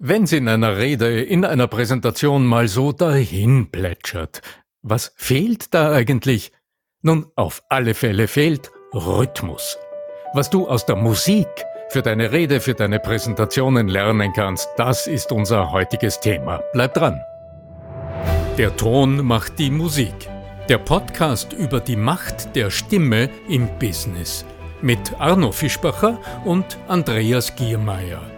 Wenn's in einer Rede, in einer Präsentation mal so dahin plätschert, was fehlt da eigentlich? Nun, auf alle Fälle fehlt Rhythmus. Was du aus der Musik für deine Rede, für deine Präsentationen lernen kannst, das ist unser heutiges Thema. Bleib dran. Der Ton macht die Musik. Der Podcast über die Macht der Stimme im Business. Mit Arno Fischbacher und Andreas Giermeier.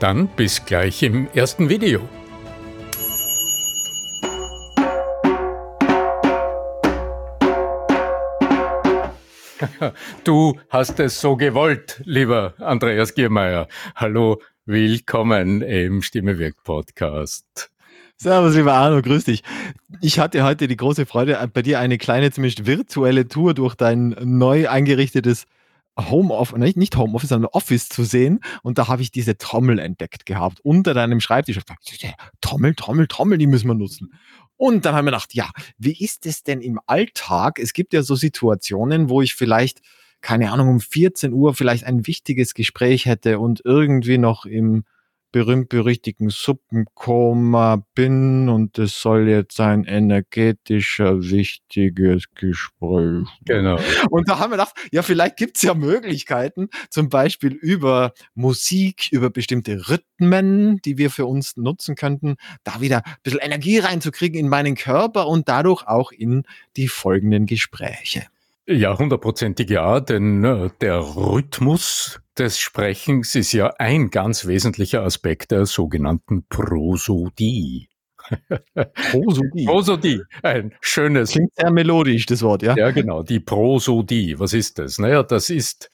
dann bis gleich im ersten Video. Du hast es so gewollt, lieber Andreas Giermeier. Hallo, willkommen im Stimmewirk Podcast. Servus, lieber Arno, grüß dich. Ich hatte heute die große Freude, bei dir eine kleine, zumindest virtuelle Tour durch dein neu eingerichtetes Homeoffice, nicht, Homeoffice, sondern Office zu sehen. Und da habe ich diese Trommel entdeckt gehabt, unter deinem Schreibtisch. Trommel, Trommel, Trommel, die müssen wir nutzen. Und dann haben wir gedacht, ja, wie ist es denn im Alltag? Es gibt ja so Situationen, wo ich vielleicht, keine Ahnung, um 14 Uhr vielleicht ein wichtiges Gespräch hätte und irgendwie noch im berühmt-berüchtigten Suppenkoma bin und es soll jetzt ein energetischer, wichtiges Gespräch. Genau. Und da haben wir gedacht, ja, vielleicht gibt es ja Möglichkeiten, zum Beispiel über Musik, über bestimmte Rhythmen, die wir für uns nutzen könnten, da wieder ein bisschen Energie reinzukriegen in meinen Körper und dadurch auch in die folgenden Gespräche. Ja, hundertprozentig ja, denn äh, der Rhythmus des Sprechens ist ja ein ganz wesentlicher Aspekt der sogenannten Prosodie. Prosodie. Prosodie, ein schönes. Klingt sehr melodisch, das Wort, ja? Ja, genau, die Prosodie. Was ist das? Naja, das ist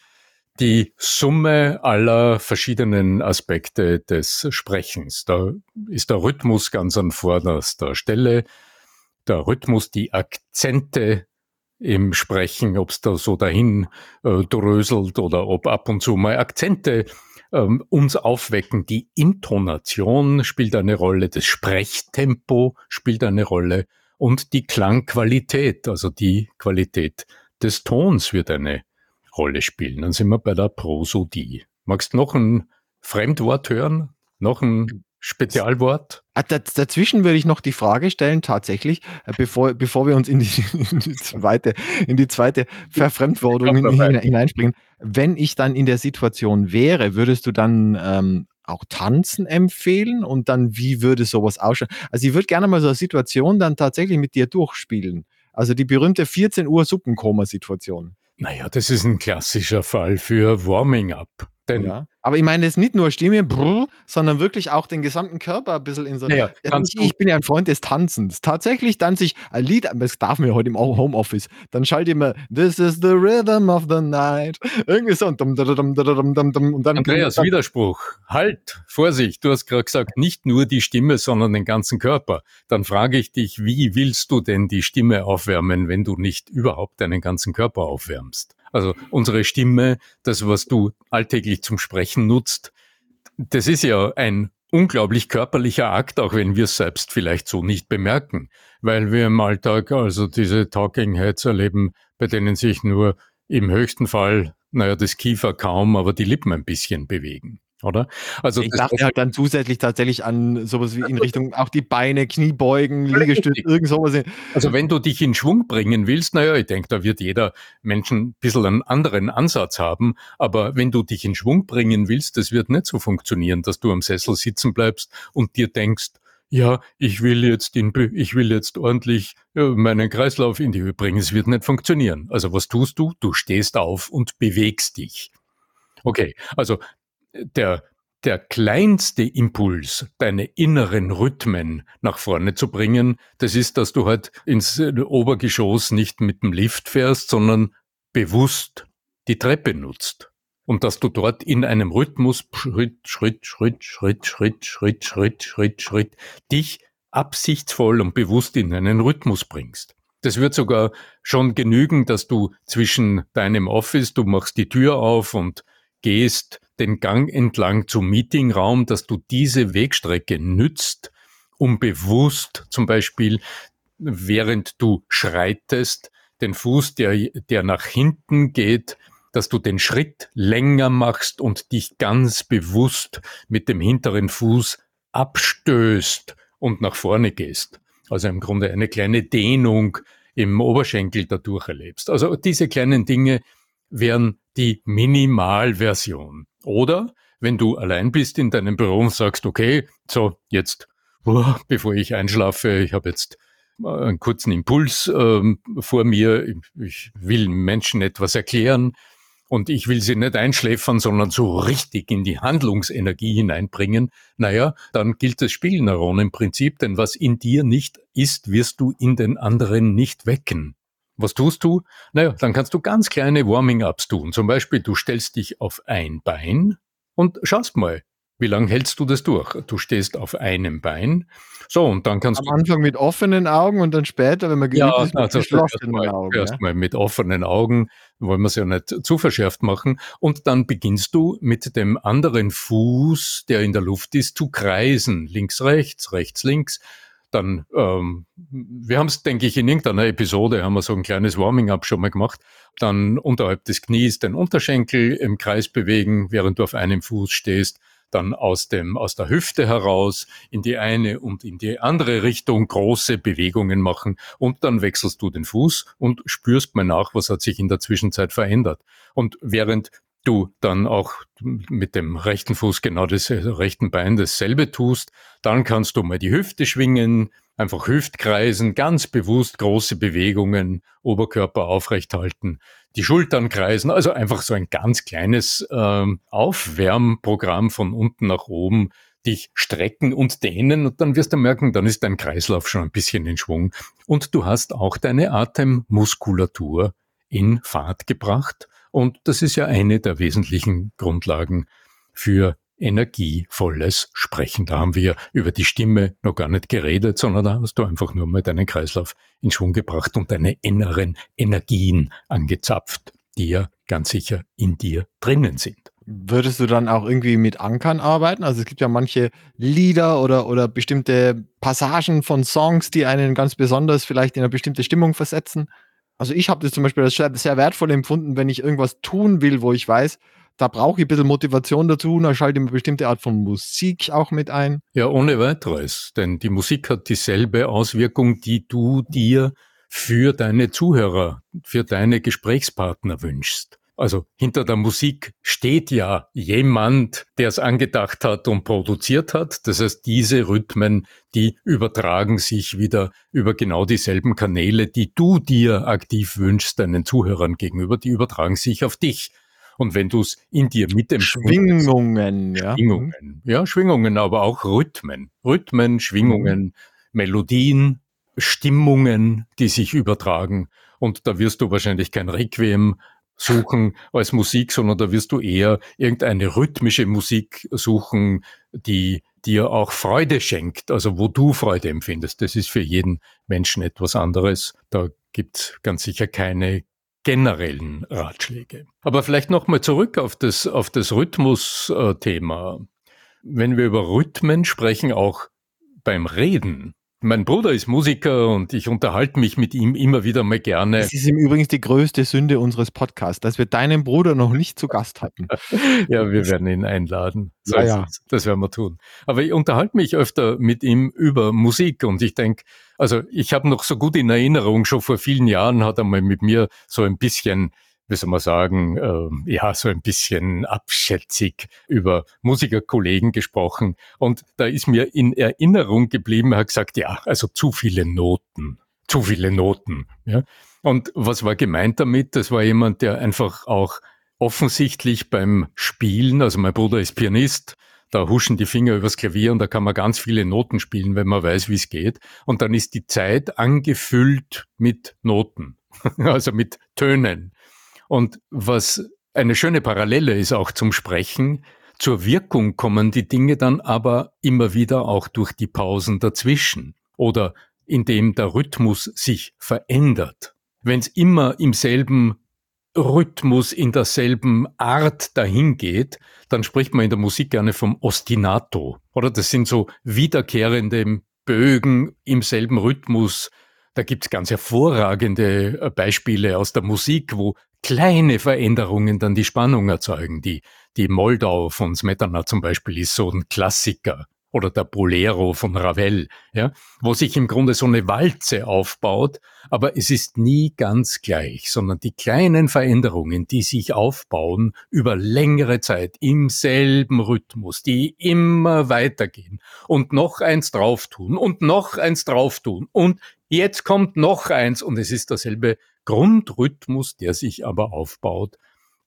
die Summe aller verschiedenen Aspekte des Sprechens. Da ist der Rhythmus ganz an vorderster Stelle. Der Rhythmus, die Akzente, im Sprechen, ob es da so dahin äh, dröselt oder ob ab und zu mal Akzente ähm, uns aufwecken. Die Intonation spielt eine Rolle, das Sprechtempo spielt eine Rolle und die Klangqualität, also die Qualität des Tons wird eine Rolle spielen. Dann sind wir bei der Prosodie. Magst du noch ein Fremdwort hören? Noch ein Spezialwort? Ah, dazwischen würde ich noch die Frage stellen, tatsächlich, äh, bevor, bevor wir uns in die, in die zweite, in die zweite Verfremdwortung hineinspringen. Wenn ich dann in der Situation wäre, würdest du dann ähm, auch tanzen empfehlen und dann wie würde sowas ausschauen? Also ich würde gerne mal so eine Situation dann tatsächlich mit dir durchspielen. Also die berühmte 14 Uhr Suppenkoma-Situation. Naja, das ist ein klassischer Fall für Warming Up. Denn ja. Aber ich meine jetzt nicht nur Stimme, brr, sondern wirklich auch den gesamten Körper ein bisschen in so. Ja, ich, ich, bin ja ein Freund des Tanzens. Tatsächlich tanze ich ein Lied, das darf mir heute im Homeoffice. Dann schalte ich mir This is the rhythm of the night. Irgendwie so. Und, dum, dum, dum, und dann. Andreas, dann, Widerspruch. Halt, Vorsicht, du hast gerade gesagt, nicht nur die Stimme, sondern den ganzen Körper. Dann frage ich dich, wie willst du denn die Stimme aufwärmen, wenn du nicht überhaupt deinen ganzen Körper aufwärmst? Also unsere Stimme, das, was du alltäglich zum Sprechen nutzt, das ist ja ein unglaublich körperlicher Akt, auch wenn wir es selbst vielleicht so nicht bemerken, weil wir im Alltag also diese Talking Heads erleben, bei denen sich nur im höchsten Fall, naja, das Kiefer kaum, aber die Lippen ein bisschen bewegen oder? Also ich dachte halt dann zusätzlich tatsächlich an sowas wie in Richtung auch die Beine, Kniebeugen, Liegestütze, irgend sowas. Also wenn du dich in Schwung bringen willst, naja, ich denke, da wird jeder Mensch ein bisschen einen anderen Ansatz haben, aber wenn du dich in Schwung bringen willst, das wird nicht so funktionieren, dass du am Sessel sitzen bleibst und dir denkst, ja, ich will jetzt in, ich will jetzt ordentlich ja, meinen Kreislauf in die Höhe bringen. Es wird nicht funktionieren. Also was tust du? Du stehst auf und bewegst dich. Okay, also der, der kleinste Impuls, deine inneren Rhythmen nach vorne zu bringen, das ist, dass du halt ins Obergeschoss nicht mit dem Lift fährst, sondern bewusst die Treppe nutzt. und dass du dort in einem Rhythmus Schritt, Schritt, Schritt, Schritt, Schritt, Schritt, Schritt, Schritt, Schritt dich absichtsvoll und bewusst in einen Rhythmus bringst. Das wird sogar schon genügen, dass du zwischen deinem Office, du machst die Tür auf und gehst den Gang entlang zum Meetingraum, dass du diese Wegstrecke nützt, um bewusst zum Beispiel, während du schreitest, den Fuß, der, der nach hinten geht, dass du den Schritt länger machst und dich ganz bewusst mit dem hinteren Fuß abstößt und nach vorne gehst. Also im Grunde eine kleine Dehnung im Oberschenkel dadurch erlebst. Also diese kleinen Dinge wären die Minimalversion. Oder wenn du allein bist in deinem Büro und sagst, okay, so jetzt, uh, bevor ich einschlafe, ich habe jetzt einen kurzen Impuls ähm, vor mir, ich will Menschen etwas erklären und ich will sie nicht einschläfern, sondern so richtig in die Handlungsenergie hineinbringen, naja, dann gilt das Spielneuronenprinzip, denn was in dir nicht ist, wirst du in den anderen nicht wecken. Was tust du? Naja, dann kannst du ganz kleine Warming-ups tun. Zum Beispiel, du stellst dich auf ein Bein und schaust mal, wie lange hältst du das durch? Du stehst auf einem Bein. So, und dann kannst Am du. Anfang mit offenen Augen und dann später, wenn man geübt Ja, ist, mit also geschlossenen erstmal Augen. erst Ja? mal mit offenen Augen, wollen wir es ja nicht zu verschärft machen. Und dann beginnst du mit dem anderen Fuß, der in der Luft ist, zu kreisen. Links, rechts, rechts, links. Dann, ähm, wir haben es, denke ich, in irgendeiner Episode haben wir so ein kleines Warming-up schon mal gemacht. Dann unterhalb des Knies den Unterschenkel im Kreis bewegen, während du auf einem Fuß stehst dann aus dem, aus der Hüfte heraus in die eine und in die andere Richtung große Bewegungen machen und dann wechselst du den Fuß und spürst mal nach, was hat sich in der Zwischenzeit verändert. Und während du dann auch mit dem rechten Fuß genau das äh, rechten Bein dasselbe tust, dann kannst du mal die Hüfte schwingen, einfach Hüftkreisen, ganz bewusst große Bewegungen, Oberkörper aufrecht halten, die Schultern kreisen, also einfach so ein ganz kleines ähm, Aufwärmprogramm von unten nach oben, dich strecken und dehnen und dann wirst du merken, dann ist dein Kreislauf schon ein bisschen in Schwung. Und du hast auch deine Atemmuskulatur in Fahrt gebracht und das ist ja eine der wesentlichen Grundlagen für energievolles Sprechen. Da haben wir über die Stimme noch gar nicht geredet, sondern da hast du einfach nur mal deinen Kreislauf in Schwung gebracht und deine inneren Energien angezapft, die ja ganz sicher in dir drinnen sind. Würdest du dann auch irgendwie mit Ankern arbeiten? Also es gibt ja manche Lieder oder, oder bestimmte Passagen von Songs, die einen ganz besonders vielleicht in eine bestimmte Stimmung versetzen. Also ich habe das zum Beispiel als sehr, wertvoll empfunden, wenn ich irgendwas tun will, wo ich weiß, da brauche ich ein bisschen Motivation dazu, da schalte ich eine bestimmte Art von Musik auch mit ein. Ja, ohne weiteres, denn die Musik hat dieselbe Auswirkung, die du dir für deine Zuhörer, für deine Gesprächspartner wünschst. Also hinter der Musik steht ja jemand, der es angedacht hat und produziert hat. Das heißt, diese Rhythmen, die übertragen sich wieder über genau dieselben Kanäle, die du dir aktiv wünschst, deinen Zuhörern gegenüber, die übertragen sich auf dich. Und wenn du es in dir mit dem Schwingungen, ja. Schwingungen, ja, Schwingungen, aber auch Rhythmen, Rhythmen, Schwingungen, mhm. Melodien, Stimmungen, die sich übertragen. Und da wirst du wahrscheinlich kein Requiem suchen als Musik, sondern da wirst du eher irgendeine rhythmische Musik suchen, die dir auch Freude schenkt, also wo du Freude empfindest. Das ist für jeden Menschen etwas anderes. Da gibt's ganz sicher keine generellen Ratschläge. Aber vielleicht nochmal zurück auf das, auf das Rhythmus-Thema. Wenn wir über Rhythmen sprechen, auch beim Reden, mein Bruder ist Musiker und ich unterhalte mich mit ihm immer wieder mal gerne. Das ist ihm übrigens die größte Sünde unseres Podcasts, dass wir deinen Bruder noch nicht zu Gast hatten. ja, wir werden ihn einladen. So ja, ja. Das werden wir tun. Aber ich unterhalte mich öfter mit ihm über Musik und ich denke, also ich habe noch so gut in Erinnerung, schon vor vielen Jahren hat er mal mit mir so ein bisschen wie soll man sagen, äh, ja, so ein bisschen abschätzig über Musikerkollegen gesprochen. Und da ist mir in Erinnerung geblieben, er hat gesagt, ja, also zu viele Noten, zu viele Noten. Ja. Und was war gemeint damit? Das war jemand, der einfach auch offensichtlich beim Spielen, also mein Bruder ist Pianist, da huschen die Finger übers Klavier und da kann man ganz viele Noten spielen, wenn man weiß, wie es geht. Und dann ist die Zeit angefüllt mit Noten, also mit Tönen. Und was eine schöne Parallele ist auch zum Sprechen. Zur Wirkung kommen die Dinge dann aber immer wieder auch durch die Pausen dazwischen oder indem der Rhythmus sich verändert. Wenn es immer im selben Rhythmus, in derselben Art dahin geht, dann spricht man in der Musik gerne vom Ostinato. Oder das sind so wiederkehrende Bögen im selben Rhythmus. Da gibt's ganz hervorragende äh, Beispiele aus der Musik, wo kleine Veränderungen dann die Spannung erzeugen. Die, die Moldau von Smetana zum Beispiel ist so ein Klassiker. Oder der Bolero von Ravel, ja, wo sich im Grunde so eine Walze aufbaut, aber es ist nie ganz gleich, sondern die kleinen Veränderungen, die sich aufbauen über längere Zeit im selben Rhythmus, die immer weitergehen. Und noch eins drauf tun und noch eins drauf tun. Und jetzt kommt noch eins und es ist derselbe Grundrhythmus, der sich aber aufbaut,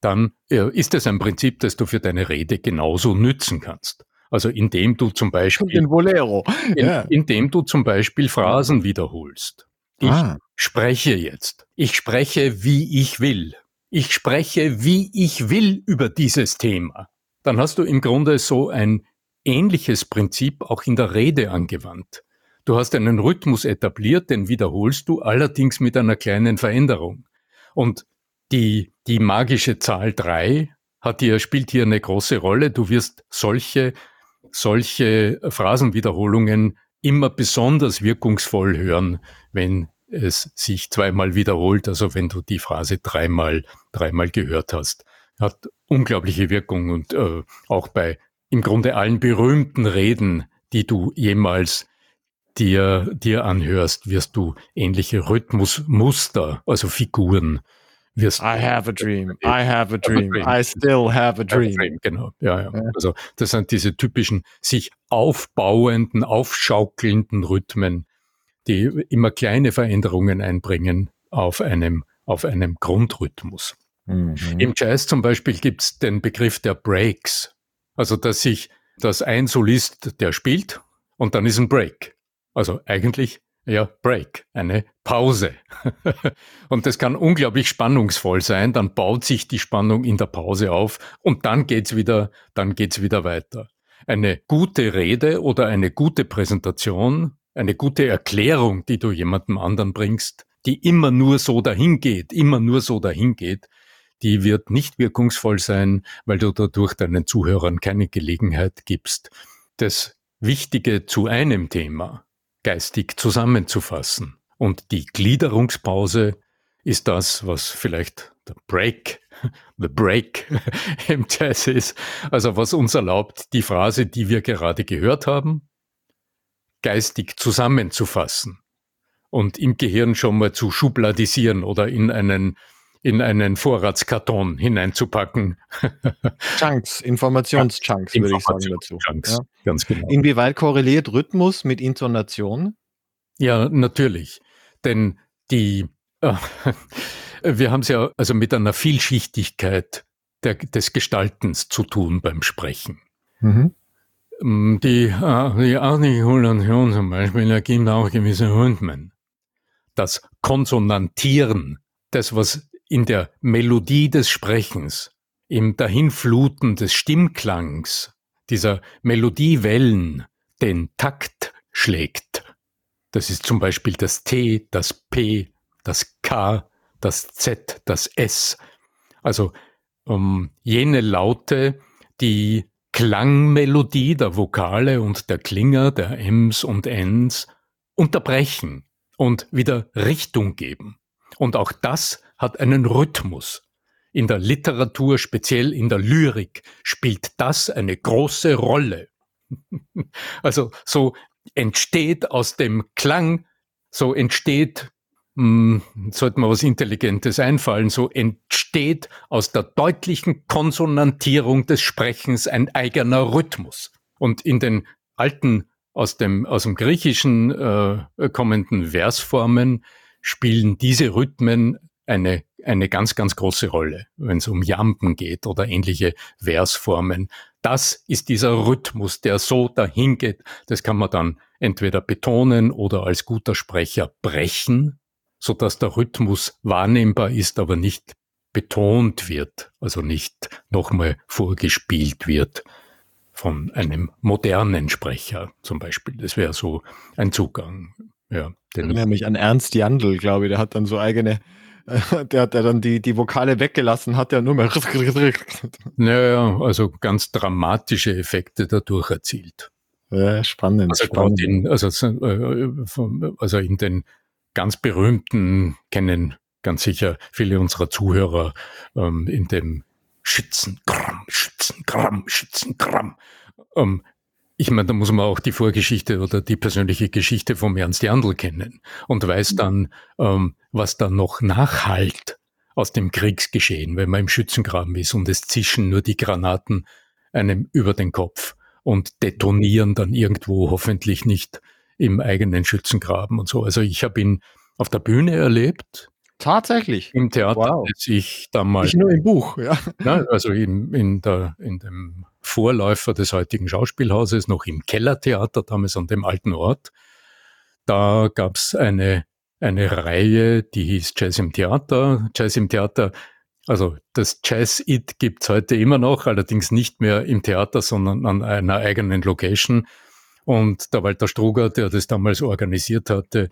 dann äh, ist es ein Prinzip, das du für deine Rede genauso nützen kannst. Also indem du zum Beispiel den Bolero. Ja. indem du zum Beispiel Phrasen wiederholst. Ich ah. spreche jetzt. Ich spreche, wie ich will. Ich spreche, wie ich will über dieses Thema. Dann hast du im Grunde so ein ähnliches Prinzip auch in der Rede angewandt. Du hast einen Rhythmus etabliert, den wiederholst du allerdings mit einer kleinen Veränderung. Und die, die magische Zahl drei hat hier, spielt hier eine große Rolle. Du wirst solche solche Phrasenwiederholungen immer besonders wirkungsvoll hören, wenn es sich zweimal wiederholt, also wenn du die Phrase dreimal, dreimal gehört hast. Hat unglaubliche Wirkung und äh, auch bei im Grunde allen berühmten Reden, die du jemals dir, dir anhörst, wirst du ähnliche Rhythmusmuster, also Figuren wirst. I have a dream. I have a dream. I still have a dream. Genau. Ja, ja. Also das sind diese typischen sich aufbauenden, aufschaukelnden Rhythmen, die immer kleine Veränderungen einbringen auf einem, auf einem Grundrhythmus. Mhm. Im Jazz zum Beispiel gibt es den Begriff der Breaks. Also dass sich, dass ein Solist, der spielt und dann ist ein Break. Also eigentlich ja, Break, eine Pause. und das kann unglaublich spannungsvoll sein. Dann baut sich die Spannung in der Pause auf und dann geht's wieder, dann geht's wieder weiter. Eine gute Rede oder eine gute Präsentation, eine gute Erklärung, die du jemandem anderen bringst, die immer nur so dahin geht, immer nur so dahin geht, die wird nicht wirkungsvoll sein, weil du dadurch deinen Zuhörern keine Gelegenheit gibst, das Wichtige zu einem Thema geistig zusammenzufassen. Und die Gliederungspause ist das, was vielleicht der Break, the Break im Jazz ist. Also was uns erlaubt, die Phrase, die wir gerade gehört haben, geistig zusammenzufassen und im Gehirn schon mal zu schubladisieren oder in einen in einen Vorratskarton hineinzupacken. Chunks, Informationschunks, ja, würde ich sagen dazu. Chunks, ja. ganz genau. Inwieweit korreliert Rhythmus mit Intonation? Ja, natürlich. Denn die, äh, wir haben es ja also mit einer Vielschichtigkeit der, des Gestaltens zu tun beim Sprechen. Mhm. Mm, die, äh, die Artikulation zum Beispiel ergibt auch gewisse Rhythmen. Das Konsonantieren, das, was in der Melodie des Sprechens, im Dahinfluten des Stimmklangs, dieser Melodiewellen den Takt schlägt. Das ist zum Beispiel das T, das P, das K, das Z, das S. Also um, jene Laute, die Klangmelodie der Vokale und der Klinger, der Ms und Ns, unterbrechen und wieder Richtung geben. Und auch das hat einen Rhythmus. In der Literatur, speziell in der Lyrik, spielt das eine große Rolle. also so entsteht aus dem Klang, so entsteht, mh, hm, sollte mir was Intelligentes einfallen, so entsteht aus der deutlichen Konsonantierung des Sprechens ein eigener Rhythmus. Und in den alten, aus dem, aus dem Griechischen äh, kommenden Versformen spielen diese Rhythmen eine, eine ganz, ganz große Rolle, wenn es um Jamben geht oder ähnliche Versformen. Das ist dieser Rhythmus, der so dahin geht. Das kann man dann entweder betonen oder als guter Sprecher brechen, so dass der Rhythmus wahrnehmbar ist, aber nicht betont wird, also nicht nochmal vorgespielt wird von einem modernen Sprecher zum Beispiel. Das wäre so ein Zugang. Ja, den nämlich an Ernst Jandl, glaube ich, der hat dann so eigene, der hat dann die, die Vokale weggelassen, hat ja nur mehr. Naja, also ganz dramatische Effekte dadurch erzielt. Ja, spannend. Also, spannend. In, also, äh, also in den ganz berühmten kennen ganz sicher viele unserer Zuhörer ähm, in dem Schützengramm, Schützengramm, Schützengramm. Ähm, ich meine, da muss man auch die Vorgeschichte oder die persönliche Geschichte vom Ernst Jandl kennen und weiß mhm. dann, ähm, was da noch nachhalt aus dem Kriegsgeschehen, wenn man im Schützengraben ist und es zischen nur die Granaten einem über den Kopf und detonieren dann irgendwo hoffentlich nicht im eigenen Schützengraben und so. Also ich habe ihn auf der Bühne erlebt. Tatsächlich. Im Theater, wow. als ich damals. Nicht nur im Buch, ja. ja also in, in, der, in dem Vorläufer des heutigen Schauspielhauses, noch im Kellertheater, damals an dem alten Ort. Da gab es eine, eine Reihe, die hieß Jazz im Theater. Jazz im Theater, also das Jazz-It gibt es heute immer noch, allerdings nicht mehr im Theater, sondern an einer eigenen Location. Und der Walter Struger, der das damals organisiert hatte,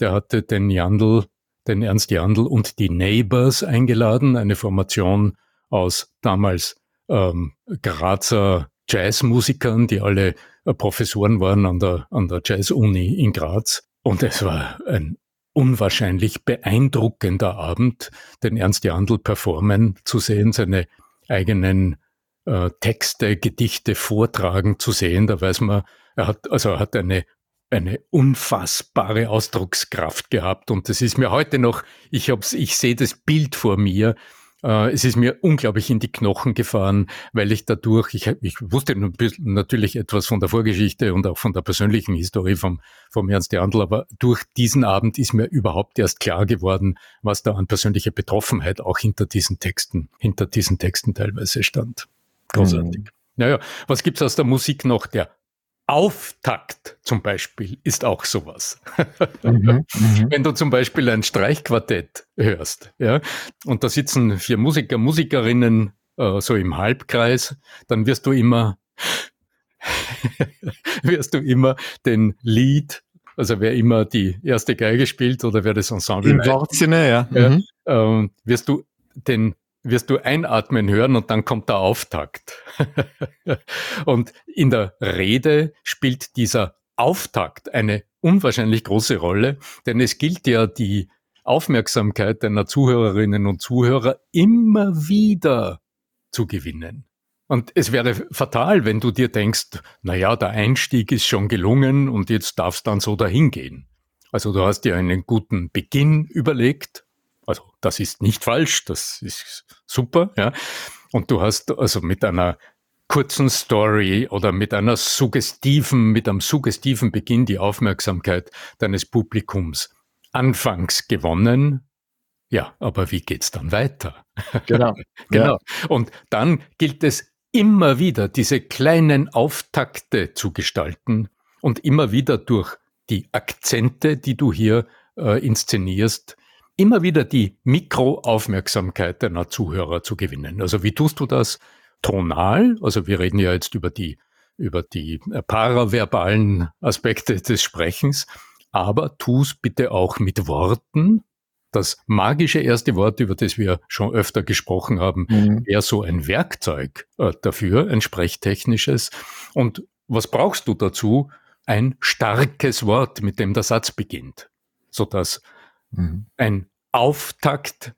der hatte den Jandl, den Ernst Jandl und die Neighbors eingeladen, eine Formation aus damals ähm, Grazer Jazzmusikern, die alle äh, Professoren waren an der, an der Jazz-Uni in Graz. Und es war ein unwahrscheinlich beeindruckender Abend, den Ernst Jandl performen zu sehen, seine eigenen äh, Texte, Gedichte vortragen zu sehen. Da weiß man, er hat, also er hat eine, eine unfassbare Ausdruckskraft gehabt. Und das ist mir heute noch, ich hab's, ich sehe das Bild vor mir, äh, es ist mir unglaublich in die Knochen gefahren, weil ich dadurch, ich, ich wusste natürlich etwas von der Vorgeschichte und auch von der persönlichen Historie vom, vom Ernst Jandl, aber durch diesen Abend ist mir überhaupt erst klar geworden, was da an persönlicher Betroffenheit auch hinter diesen Texten, hinter diesen Texten teilweise stand. Großartig. Mhm. Naja, was gibt's aus der Musik noch? Der Auftakt zum Beispiel ist auch sowas. Mhm, mhm, Wenn du zum Beispiel ein Streichquartett hörst, ja, und da sitzen vier Musiker, Musikerinnen äh, so im Halbkreis, dann wirst du immer, wirst du immer den Lied, also wer immer die erste Geige spielt oder wer das Ensemble im Wortsinne, ja, ja mhm. äh, wirst du den wirst du einatmen hören und dann kommt der Auftakt. und in der Rede spielt dieser Auftakt eine unwahrscheinlich große Rolle, denn es gilt ja die Aufmerksamkeit deiner Zuhörerinnen und Zuhörer immer wieder zu gewinnen. Und es wäre fatal, wenn du dir denkst, na ja, der Einstieg ist schon gelungen und jetzt darfst dann so dahin gehen. Also du hast dir einen guten Beginn überlegt, also das ist nicht falsch, das ist super, ja. Und du hast also mit einer kurzen Story oder mit einer suggestiven, mit einem suggestiven Beginn die Aufmerksamkeit deines Publikums anfangs gewonnen. Ja, aber wie geht's dann weiter? Genau. genau. Ja. Und dann gilt es immer wieder, diese kleinen Auftakte zu gestalten und immer wieder durch die Akzente, die du hier äh, inszenierst, immer wieder die Mikroaufmerksamkeit deiner Zuhörer zu gewinnen. Also wie tust du das? Tonal, also wir reden ja jetzt über die, über die paraverbalen Aspekte des Sprechens, aber tu es bitte auch mit Worten. Das magische erste Wort, über das wir schon öfter gesprochen haben, mhm. wäre so ein Werkzeug äh, dafür, ein sprechtechnisches. Und was brauchst du dazu? Ein starkes Wort, mit dem der Satz beginnt, sodass Mhm. Ein Auftakt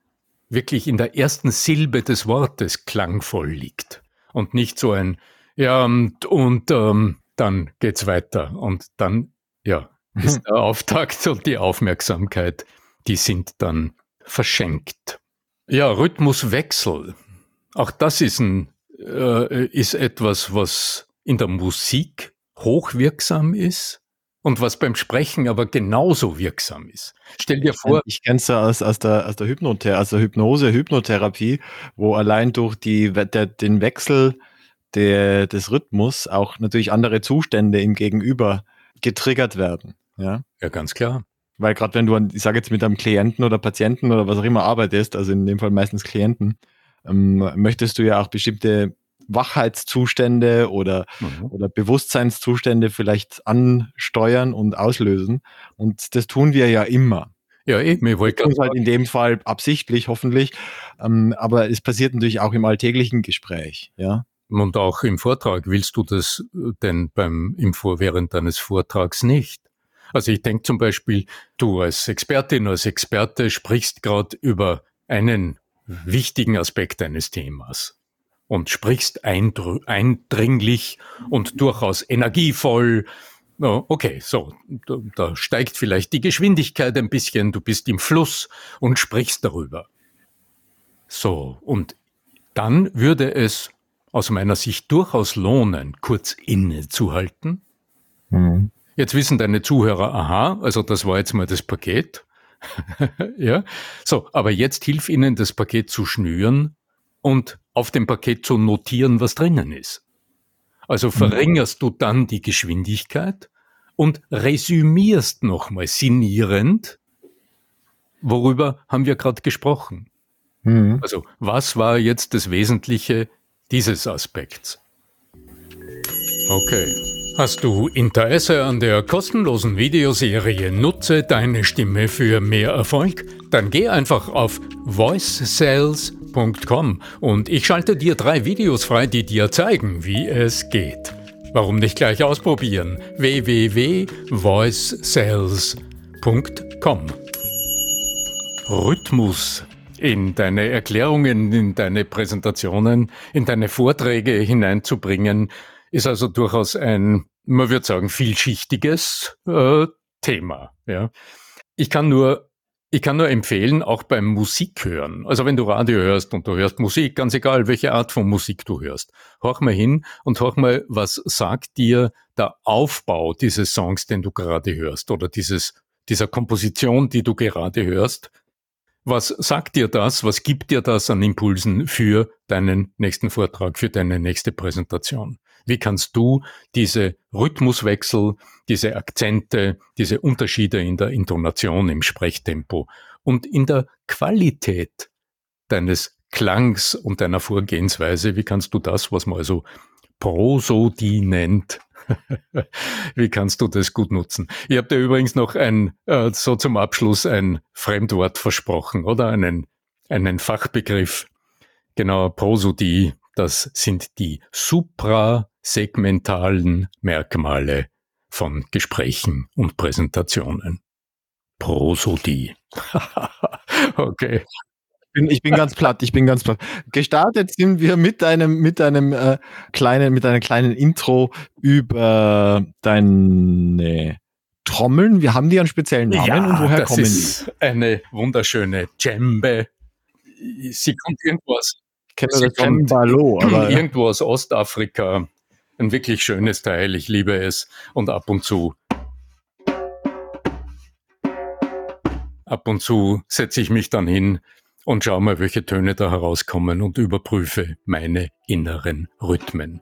wirklich in der ersten Silbe des Wortes klangvoll liegt und nicht so ein ja und, und ähm, dann geht's weiter und dann ja ist der Auftakt und die Aufmerksamkeit, die sind dann verschenkt. Ja, Rhythmuswechsel. Auch das ist ein äh, ist etwas, was in der Musik hochwirksam ist und was beim Sprechen aber genauso wirksam ist. Stell dir vor. Ich kenne es ja aus, aus der, aus der Hypnotherapie, also Hypnose, Hypnotherapie, wo allein durch die, der, den Wechsel der, des Rhythmus auch natürlich andere Zustände im Gegenüber getriggert werden. Ja, ja ganz klar. Weil gerade wenn du, ich sage jetzt mit einem Klienten oder Patienten oder was auch immer arbeitest, also in dem Fall meistens Klienten, ähm, möchtest du ja auch bestimmte Wachheitszustände oder, mhm. oder Bewusstseinszustände vielleicht ansteuern und auslösen. Und das tun wir ja immer. Ja, eben. Ich wollte tun halt in dem Fall absichtlich, hoffentlich. Ähm, aber es passiert natürlich auch im alltäglichen Gespräch, ja. Und auch im Vortrag willst du das denn beim im Vor während deines Vortrags nicht? Also ich denke zum Beispiel, du als Expertin, als Experte sprichst gerade über einen wichtigen Aspekt eines Themas und sprichst eindringlich und durchaus energievoll. Okay, so, da, da steigt vielleicht die Geschwindigkeit ein bisschen, du bist im Fluss und sprichst darüber. So, und dann würde es aus meiner Sicht durchaus lohnen, kurz innezuhalten. Mhm. Jetzt wissen deine Zuhörer, aha, also das war jetzt mal das Paket. ja, so, aber jetzt hilf ihnen, das Paket zu schnüren und auf dem Paket zu notieren, was drinnen ist. Also mhm. verringerst du dann die Geschwindigkeit und resümierst nochmal sinnierend, worüber haben wir gerade gesprochen. Mhm. Also was war jetzt das Wesentliche dieses Aspekts? Okay. Hast du Interesse an der kostenlosen Videoserie Nutze deine Stimme für mehr Erfolg? Dann geh einfach auf voicesales.com www.ecom und ich schalte dir drei Videos frei, die dir zeigen, wie es geht. Warum nicht gleich ausprobieren? www.voicesales.com Rhythmus in deine Erklärungen, in deine Präsentationen, in deine Vorträge hineinzubringen, ist also durchaus ein, man würde sagen, vielschichtiges äh, Thema. Ja. Ich kann nur ich kann nur empfehlen, auch beim Musik hören. Also wenn du Radio hörst und du hörst Musik, ganz egal, welche Art von Musik du hörst, horch mal hin und horch mal, was sagt dir der Aufbau dieses Songs, den du gerade hörst oder dieses, dieser Komposition, die du gerade hörst. Was sagt dir das? Was gibt dir das an Impulsen für deinen nächsten Vortrag, für deine nächste Präsentation? Wie kannst du diese Rhythmuswechsel, diese Akzente, diese Unterschiede in der Intonation, im Sprechtempo und in der Qualität deines Klangs und deiner Vorgehensweise, wie kannst du das, was man also Prosodie nennt, wie kannst du das gut nutzen? Ich habe dir übrigens noch ein, äh, so zum Abschluss ein Fremdwort versprochen, oder? Einen, einen Fachbegriff. Genau, Prosodie, das sind die suprasegmentalen Merkmale von Gesprächen und Präsentationen. Prosodie. okay. Ich bin, ich bin ganz platt, ich bin ganz platt. Gestartet sind wir mit einem, mit einem äh, kleinen, mit einem kleinen Intro über deine Trommeln. Wir haben die einen speziellen Namen ja, und woher kommen die? Das ist eine wunderschöne Djembe. Sie kommt irgendwo aus kenne das Cembalo, aber irgendwo aus Ostafrika. Ein wirklich schönes Teil, ich liebe es. Und ab und zu ab und zu setze ich mich dann hin und schaue mal, welche Töne da herauskommen und überprüfe meine inneren Rhythmen.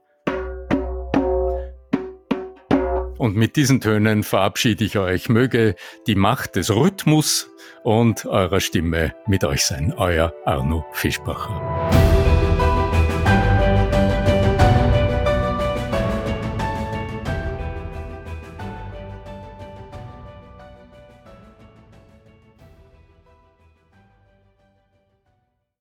Und mit diesen Tönen verabschiede ich euch. Möge die Macht des Rhythmus und eurer Stimme mit euch sein. Euer Arno Fischbacher.